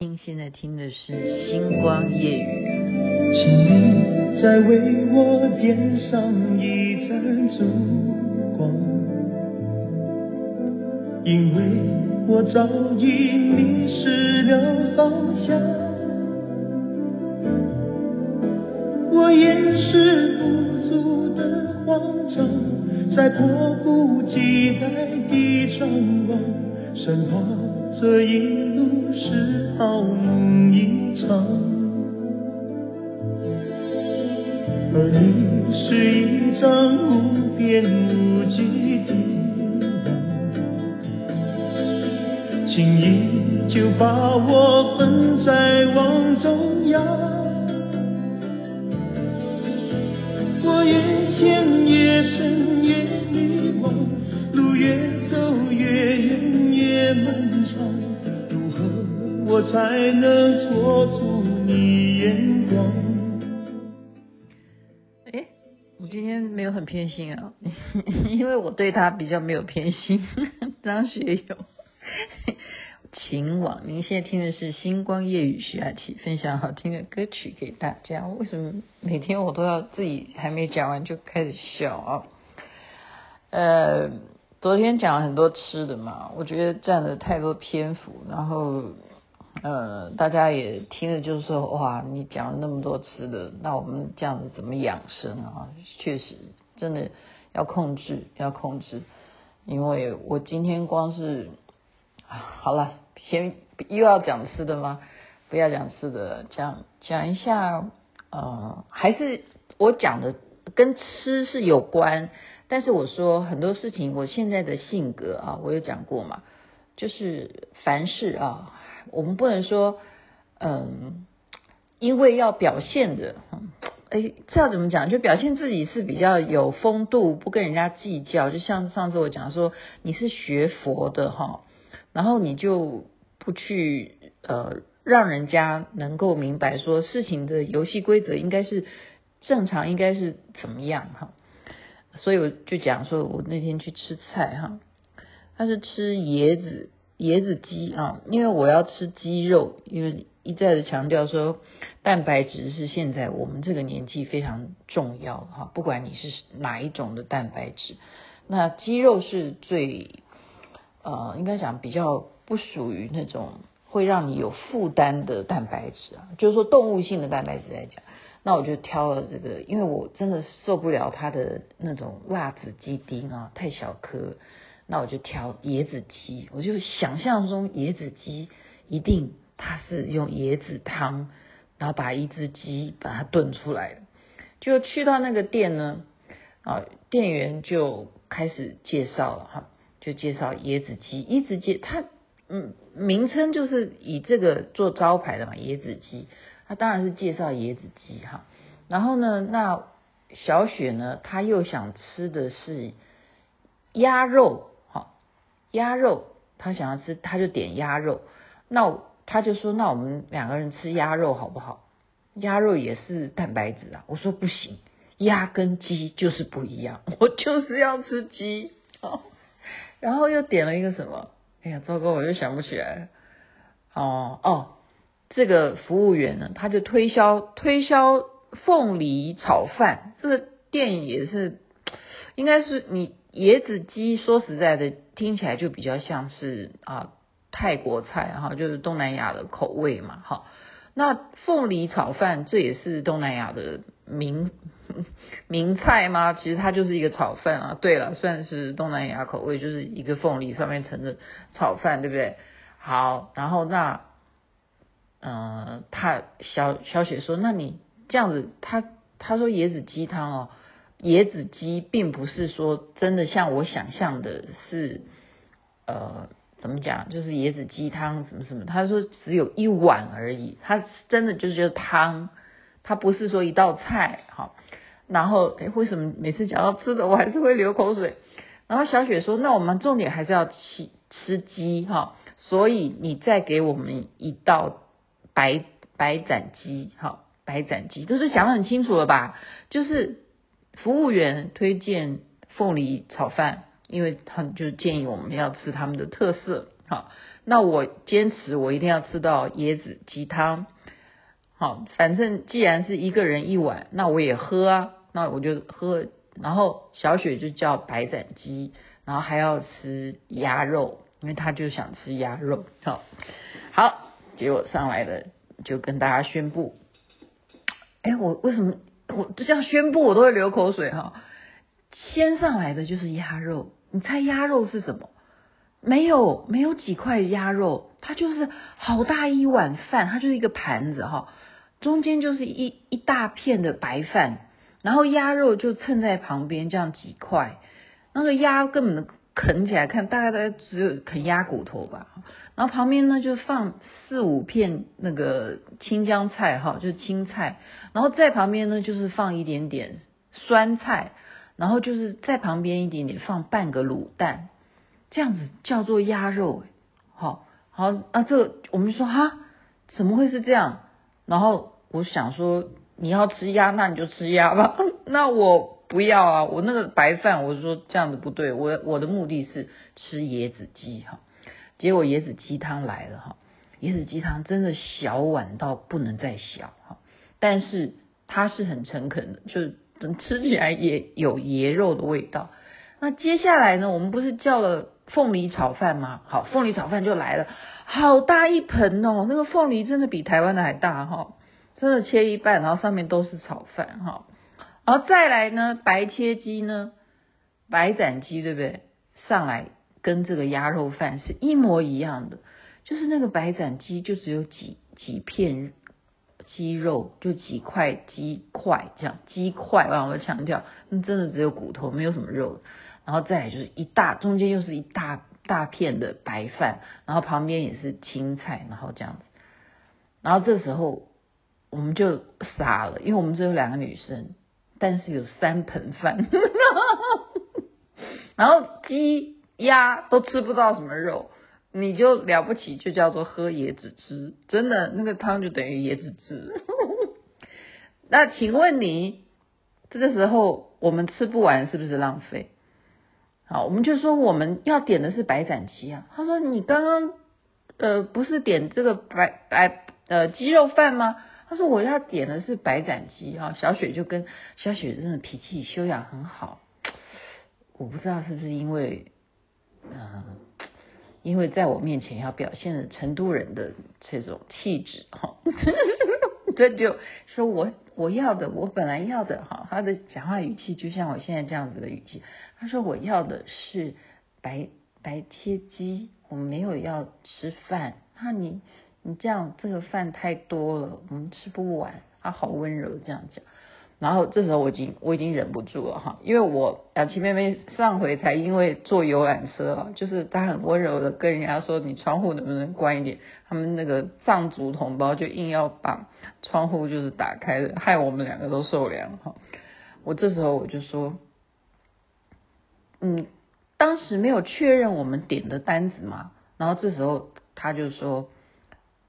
您现在听的是《星光夜语》。请你再为我点上一盏烛光，因为我早已迷失了方向。我掩饰不住的慌张，在迫不及待地张望，身旁这一路是。好梦一场，而你是一张无边无际的网，轻易就把我困在网中央。我越陷才能戳出你眼光。哎，我今天没有很偏心啊，因为我对他比较没有偏心。张学友，情网，您现在听的是星光夜雨徐雅琪分享好听的歌曲给大家。为什么每天我都要自己还没讲完就开始笑啊？呃，昨天讲了很多吃的嘛，我觉得占了太多篇幅，然后。呃，大家也听了，就是说，哇，你讲了那么多吃的，那我们这样子怎么养生啊？确实，真的要控制，要控制。因为我今天光是，好了，先又要讲吃的吗？不要讲吃的，讲讲一下，呃，还是我讲的跟吃是有关，但是我说很多事情，我现在的性格啊，我有讲过嘛，就是凡事啊。我们不能说，嗯，因为要表现的，哎，这要怎么讲？就表现自己是比较有风度，不跟人家计较。就像上次我讲说，你是学佛的哈，然后你就不去呃，让人家能够明白说事情的游戏规则应该是正常，应该是怎么样哈。所以我就讲说，我那天去吃菜哈，他是吃椰子。椰子鸡啊，因为我要吃鸡肉，因为一再的强调说，蛋白质是现在我们这个年纪非常重要哈，不管你是哪一种的蛋白质，那鸡肉是最呃，应该讲比较不属于那种会让你有负担的蛋白质啊，就是说动物性的蛋白质来讲，那我就挑了这个，因为我真的受不了它的那种辣子鸡丁啊，太小颗。那我就挑椰子鸡，我就想象中椰子鸡一定它是用椰子汤，然后把一只鸡把它炖出来的。就去到那个店呢，啊，店员就开始介绍了哈，就介绍椰子鸡，一直介它嗯名称就是以这个做招牌的嘛，椰子鸡，它当然是介绍椰子鸡哈。然后呢，那小雪呢，她又想吃的是鸭肉。鸭肉，他想要吃，他就点鸭肉。那他就说：“那我们两个人吃鸭肉好不好？鸭肉也是蛋白质啊。”我说：“不行，鸭跟鸡就是不一样，我就是要吃鸡。”哦，然后又点了一个什么？哎呀，糟糕，我又想不起来了。哦哦，这个服务员呢，他就推销推销凤梨炒饭。这个店也是，应该是你。椰子鸡说实在的，听起来就比较像是啊泰国菜哈，就是东南亚的口味嘛哈。那凤梨炒饭这也是东南亚的名 名菜吗？其实它就是一个炒饭啊。对了，算是东南亚口味，就是一个凤梨上面盛着炒饭，对不对？好，然后那嗯、他小小雪说，那你这样子，他他说椰子鸡汤哦。椰子鸡并不是说真的像我想象的是，呃，怎么讲？就是椰子鸡汤什么什么？他说只有一碗而已，他真的就是汤，他不是说一道菜。哈，然后诶，为什么每次讲到吃的我还是会流口水？然后小雪说：“那我们重点还是要吃吃鸡哈，所以你再给我们一道白白斩鸡，哈，白斩鸡，就是想得很清楚了吧？就是。”服务员推荐凤梨炒饭，因为他就建议我们要吃他们的特色。好，那我坚持我一定要吃到椰子鸡汤。好，反正既然是一个人一碗，那我也喝啊，那我就喝。然后小雪就叫白斩鸡，然后还要吃鸭肉，因为他就想吃鸭肉。好，好，结果上来了，就跟大家宣布。哎，我为什么我就这样宣布，我都会流口水哈？先上来的就是鸭肉，你猜鸭肉是什么？没有，没有几块鸭肉，它就是好大一碗饭，它就是一个盘子哈，中间就是一一大片的白饭。然后鸭肉就衬在旁边，这样几块，那个鸭根本啃起来看，大概大概只有啃鸭骨头吧。然后旁边呢就放四五片那个青江菜哈，就是青菜。然后在旁边呢就是放一点点酸菜，然后就是在旁边一点点放半个卤蛋，这样子叫做鸭肉。好，好啊，这个我们说哈，怎么会是这样？然后我想说。你要吃鸭，那你就吃鸭吧。那我不要啊，我那个白饭，我说这样子不对。我我的目的是吃椰子鸡哈。结果椰子鸡汤来了哈，椰子鸡汤真的小碗到不能再小哈，但是它是很诚恳的，就是吃起来也有椰肉的味道。那接下来呢，我们不是叫了凤梨炒饭吗？好，凤梨炒饭就来了，好大一盆哦，那个凤梨真的比台湾的还大哈。真的切一半，然后上面都是炒饭哈，然后再来呢，白切鸡呢，白斩鸡对不对？上来跟这个鸭肉饭是一模一样的，就是那个白斩鸡就只有几几片鸡肉，就几块鸡块这样，鸡块啊，我强调，那真的只有骨头，没有什么肉。然后再来就是一大，中间又是一大大片的白饭，然后旁边也是青菜，然后这样子，然后这时候。我们就傻了，因为我们只有两个女生，但是有三盆饭，然后鸡鸭都吃不到什么肉，你就了不起，就叫做喝椰子汁，真的那个汤就等于椰子汁。那请问你这个时候我们吃不完是不是浪费？好，我们就说我们要点的是白斩鸡啊。他说你刚刚呃不是点这个白白呃鸡肉饭吗？他说我要点的是白斩鸡哈，小雪就跟小雪真的脾气修养很好，我不知道是不是因为，嗯、因为在我面前要表现的成都人的这种气质哈，这就说我我要的我本来要的哈，他的讲话语气就像我现在这样子的语气，他说我要的是白白切鸡，我没有要吃饭，那你。你这样这个饭太多了，我们吃不完。他好温柔这样讲，然后这时候我已经我已经忍不住了哈，因为我雅琪妹妹上回才因为坐游览车啊，就是她很温柔的跟人家说，你窗户能不能关一点？他们那个藏族同胞就硬要把窗户就是打开，害我们两个都受凉哈。我这时候我就说，嗯，当时没有确认我们点的单子嘛，然后这时候他就说。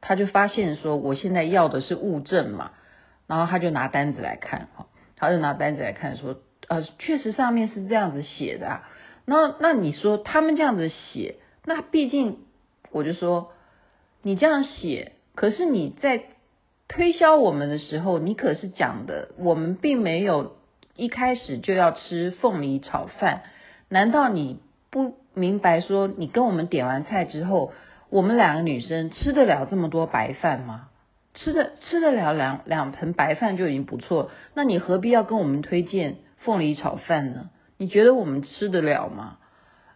他就发现说，我现在要的是物证嘛，然后他就拿单子来看，哈，他就拿单子来看说，呃，确实上面是这样子写的啊。那那你说他们这样子写，那毕竟我就说，你这样写，可是你在推销我们的时候，你可是讲的，我们并没有一开始就要吃凤梨炒饭，难道你不明白说，你跟我们点完菜之后？我们两个女生吃得了这么多白饭吗？吃得吃得了两两盆白饭就已经不错，那你何必要跟我们推荐凤梨炒饭呢？你觉得我们吃得了吗？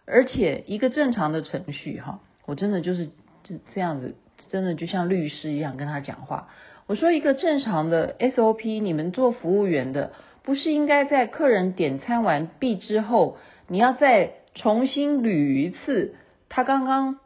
而且一个正常的程序哈，我真的就是这这样子，真的就像律师一样跟他讲话。我说一个正常的 SOP，你们做服务员的，不是应该在客人点餐完毕之后，你要再重新捋一次他刚刚。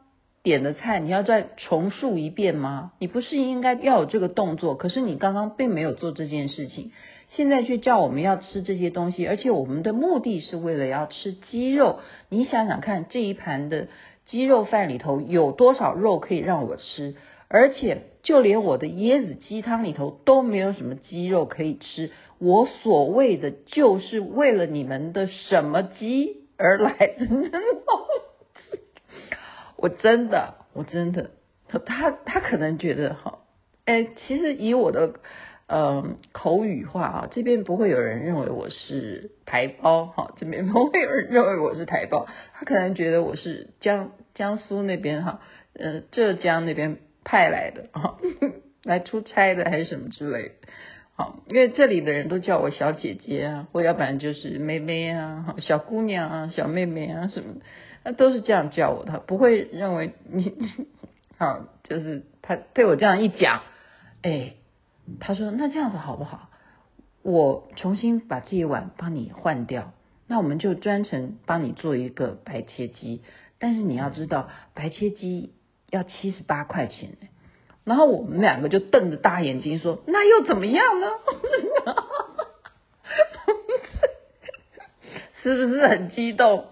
点的菜你要再重述一遍吗？你不是应该要有这个动作？可是你刚刚并没有做这件事情，现在却叫我们要吃这些东西，而且我们的目的是为了要吃鸡肉。你想想看，这一盘的鸡肉饭里头有多少肉可以让我吃？而且就连我的椰子鸡汤里头都没有什么鸡肉可以吃。我所谓的就是为了你们的什么鸡而来的。我真的，我真的，他他可能觉得哈，哎，其实以我的嗯、口语化啊，这边不会有人认为我是台胞哈，这边不会有人认为我是台胞，他可能觉得我是江江苏那边哈，呃浙江那边派来的哈，来出差的还是什么之类的。好，因为这里的人都叫我小姐姐啊，或要不然就是妹妹啊，小姑娘啊，小妹妹啊什么，他都是这样叫我，他不会认为你，好，就是他对我这样一讲，哎，他说那这样子好不好？我重新把这一碗帮你换掉，那我们就专程帮你做一个白切鸡，但是你要知道，白切鸡要七十八块钱。然后我们两个就瞪着大眼睛说：“那又怎么样呢？是不是很激动？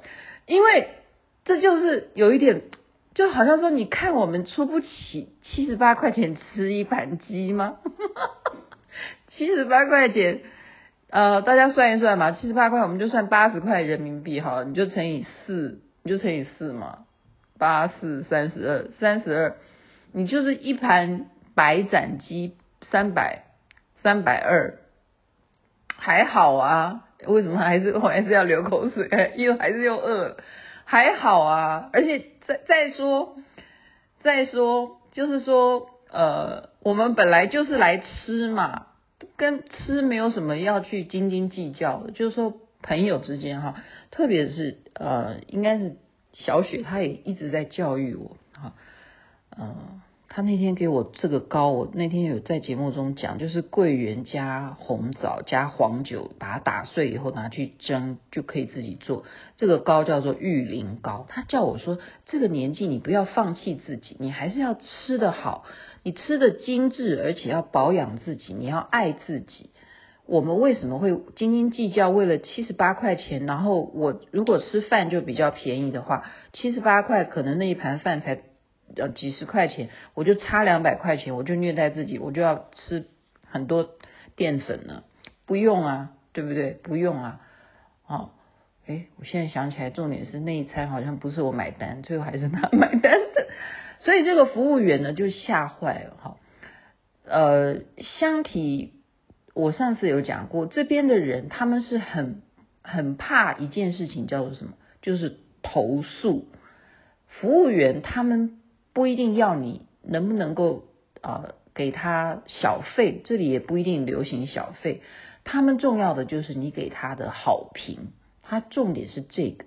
因为这就是有一点，就好像说，你看我们出不起七十八块钱吃一盘鸡吗？七十八块钱，呃，大家算一算嘛，七十八块我们就算八十块人民币好了，你就乘以四，你就乘以四嘛，八四三十二，三十二。”你就是一盘白斩鸡三百三百二，还好啊？为什么还是我还是要流口水？因为还是又饿，还好啊。而且再再说再说，就是说呃，我们本来就是来吃嘛，跟吃没有什么要去斤斤计较的。就是说朋友之间哈，特别是呃，应该是小雪，她也一直在教育我哈，嗯。他那天给我这个糕，我那天有在节目中讲，就是桂圆加红枣加黄酒，把它打碎以后拿去蒸，就可以自己做。这个糕叫做玉林糕。他叫我说，这个年纪你不要放弃自己，你还是要吃得好，你吃得精致，而且要保养自己，你要爱自己。我们为什么会斤斤计较？为了七十八块钱，然后我如果吃饭就比较便宜的话，七十八块可能那一盘饭才。要几十块钱，我就差两百块钱，我就虐待自己，我就要吃很多淀粉了。不用啊，对不对？不用啊。哦，哎，我现在想起来，重点是那一餐好像不是我买单，最后还是他 买单的。所以这个服务员呢就吓坏了哈。呃，箱体，我上次有讲过，这边的人他们是很很怕一件事情，叫做什么？就是投诉。服务员他们。不一定要你能不能够呃给他小费，这里也不一定流行小费。他们重要的就是你给他的好评，他重点是这个。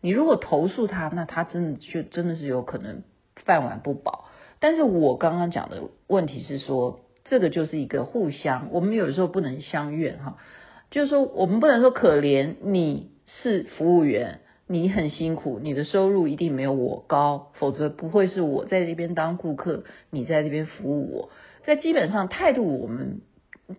你如果投诉他，那他真的就真的是有可能饭碗不保。但是我刚刚讲的问题是说，这个就是一个互相，我们有的时候不能相怨哈，就是说我们不能说可怜你是服务员。你很辛苦，你的收入一定没有我高，否则不会是我在这边当顾客，你在这边服务我。在基本上态度，我们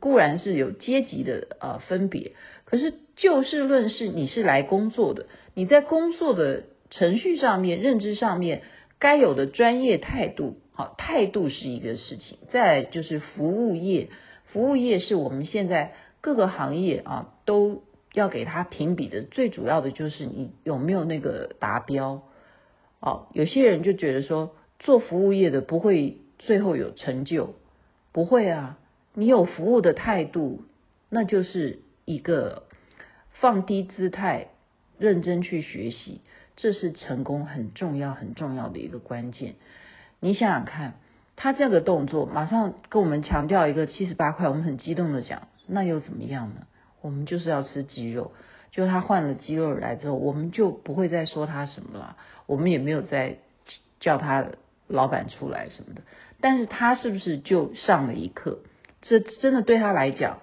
固然是有阶级的呃分别，可是就事论事，你是来工作的，你在工作的程序上面、认知上面该有的专业态度，好，态度是一个事情。再就是服务业，服务业是我们现在各个行业啊都。要给他评比的最主要的就是你有没有那个达标哦。有些人就觉得说做服务业的不会最后有成就，不会啊。你有服务的态度，那就是一个放低姿态，认真去学习，这是成功很重要很重要的一个关键。你想想看，他这个动作马上跟我们强调一个七十八块，我们很激动的讲，那又怎么样呢？我们就是要吃鸡肉，就他换了鸡肉来之后，我们就不会再说他什么了，我们也没有再叫他老板出来什么的。但是他是不是就上了一课？这真的对他来讲，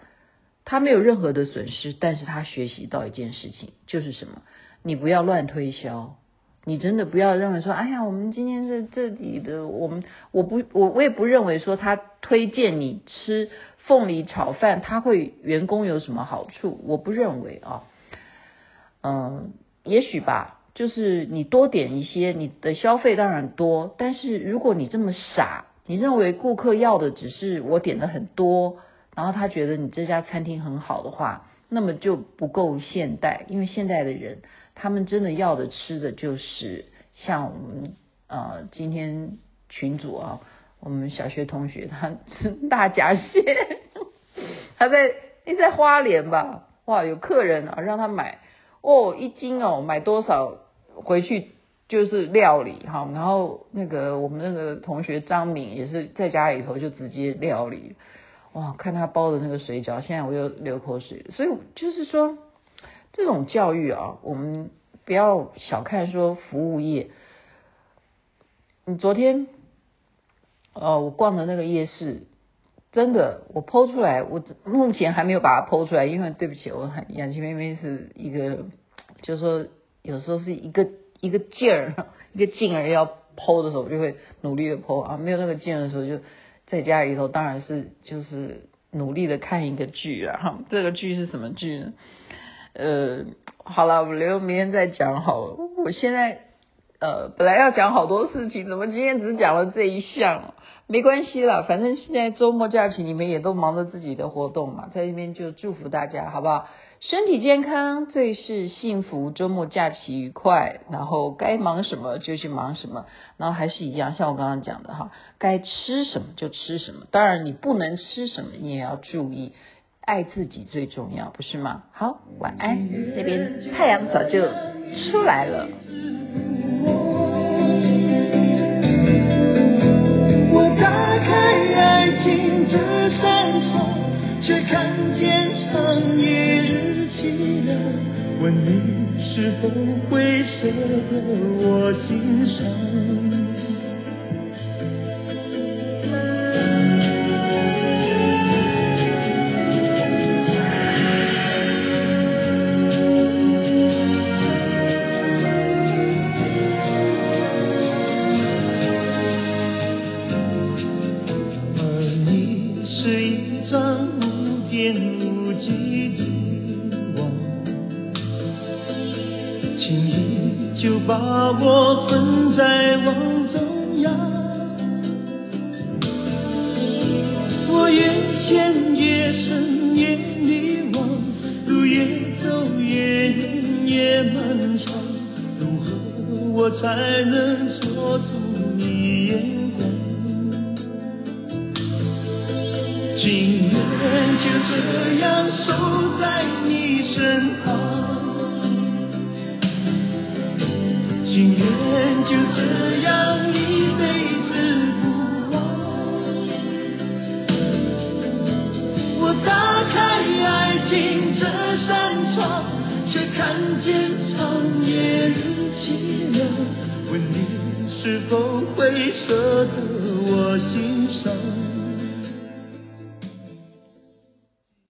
他没有任何的损失，但是他学习到一件事情，就是什么？你不要乱推销，你真的不要认为说，哎呀，我们今天是这里的，我们我不我我也不认为说他推荐你吃。凤梨炒饭，他会员工有什么好处？我不认为啊，嗯，也许吧，就是你多点一些，你的消费当然多，但是如果你这么傻，你认为顾客要的只是我点的很多，然后他觉得你这家餐厅很好的话，那么就不够现代，因为现代的人他们真的要的吃的就是像我们呃，今天群组啊，我们小学同学他吃大闸蟹，他在你在花莲吧？哇，有客人啊，让他买哦，一斤哦，买多少回去就是料理哈。然后那个我们那个同学张敏也是在家里头就直接料理，哇，看他包的那个水饺，现在我又流口水。所以就是说，这种教育啊，我们不要小看说服务业。你昨天，哦，我逛的那个夜市。真的，我 po 出来，我目前还没有把它 po 出来，因为对不起，我很雅琪妹妹是一个，就是说有时候是一个 一个劲儿，一个劲儿要 po 的时候，我就会努力的 po 啊，没有那个劲儿的时候，就在家里头，当然是就是努力的看一个剧啊，这个剧是什么剧呢？呃，好了，我留明天再讲好了。我现在呃本来要讲好多事情，怎么今天只讲了这一项？没关系啦，反正现在周末假期你们也都忙着自己的活动嘛，在这边就祝福大家，好不好？身体健康，最是幸福，周末假期愉快，然后该忙什么就去忙什么，然后还是一样，像我刚刚讲的哈，该吃什么就吃什么，当然你不能吃什么，你也要注意，爱自己最重要，不是吗？好，晚安，那边太阳早就出来了。我打开爱情这扇窗却看见长夜日凄凉，问你是否会舍得我心伤？把我困在网中央，我越陷越深越迷惘，路越走越远越漫长，如何我才能捉住你眼光？情愿就这样守在你身旁。情愿就这样一辈子不忘。我打开爱情这扇窗，却看见长夜日凄凉。问你是否会舍得我心？